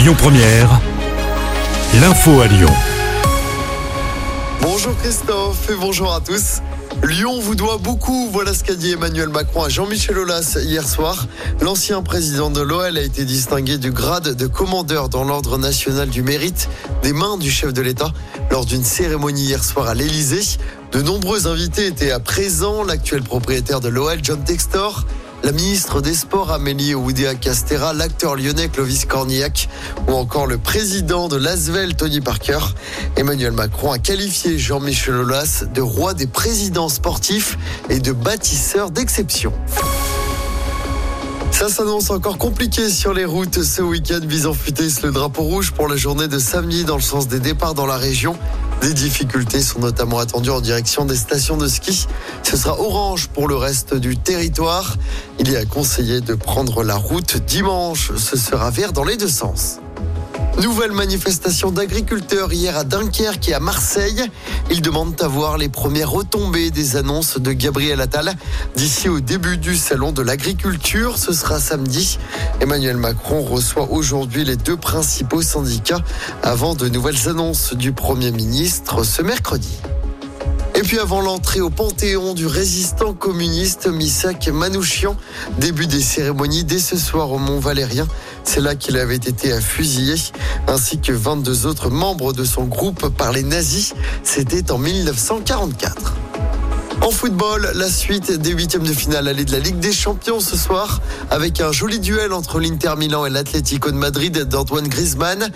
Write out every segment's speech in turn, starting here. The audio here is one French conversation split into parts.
Lyon Première, l'info à Lyon. Bonjour Christophe et bonjour à tous. Lyon vous doit beaucoup, voilà ce qu'a dit Emmanuel Macron à Jean-Michel Aulas hier soir. L'ancien président de l'OL a été distingué du grade de commandeur dans l'ordre national du mérite des mains du chef de l'État lors d'une cérémonie hier soir à l'Élysée. De nombreux invités étaient à présent, l'actuel propriétaire de l'OL, John Textor, la ministre des Sports Amélie Oudéa Castera, l'acteur lyonnais Clovis Cornillac ou encore le président de l'Asvel Tony Parker. Emmanuel Macron a qualifié Jean-Michel Aulas de roi des présidents sportifs et de bâtisseur d'exception. Ça s'annonce encore compliqué sur les routes ce week-end. Visant futés le drapeau rouge pour la journée de samedi dans le sens des départs dans la région. Des difficultés sont notamment attendues en direction des stations de ski. Ce sera orange pour le reste du territoire. Il est conseillé de prendre la route dimanche. Ce sera vert dans les deux sens. Nouvelle manifestation d'agriculteurs hier à Dunkerque et à Marseille. Ils demandent à voir les premières retombées des annonces de Gabriel Attal d'ici au début du salon de l'agriculture. Ce sera samedi. Emmanuel Macron reçoit aujourd'hui les deux principaux syndicats avant de nouvelles annonces du Premier ministre ce mercredi. Et puis avant l'entrée au Panthéon du résistant communiste Misak Manouchian, début des cérémonies dès ce soir au Mont Valérien. C'est là qu'il avait été fusillé, ainsi que 22 autres membres de son groupe par les nazis. C'était en 1944. En football, la suite des huitièmes de finale allée de la Ligue des Champions ce soir, avec un joli duel entre l'Inter Milan et l'Atlético de Madrid d'Antoine Griezmann.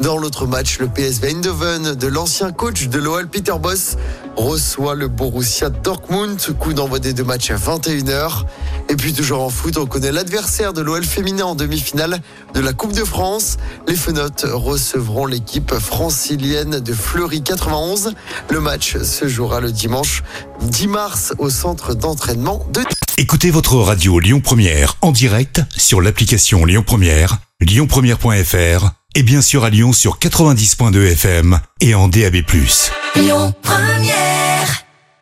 Dans l'autre match, le PSV Eindhoven de l'ancien coach de l'OL Peter Boss reçoit le Borussia Dortmund. Coup d'envoi des deux matchs à 21h. Et puis toujours en foot, on connaît l'adversaire de l'OL féminin en demi-finale de la Coupe de France. Les Fenotes recevront l'équipe francilienne de Fleury 91. Le match se jouera le dimanche 10 mars au centre d'entraînement de... Écoutez votre radio Lyon Première en direct sur l'application Lyon Première, lyonpremière.fr et bien sûr à Lyon sur 90.2 FM et en DAB+. Lyon Première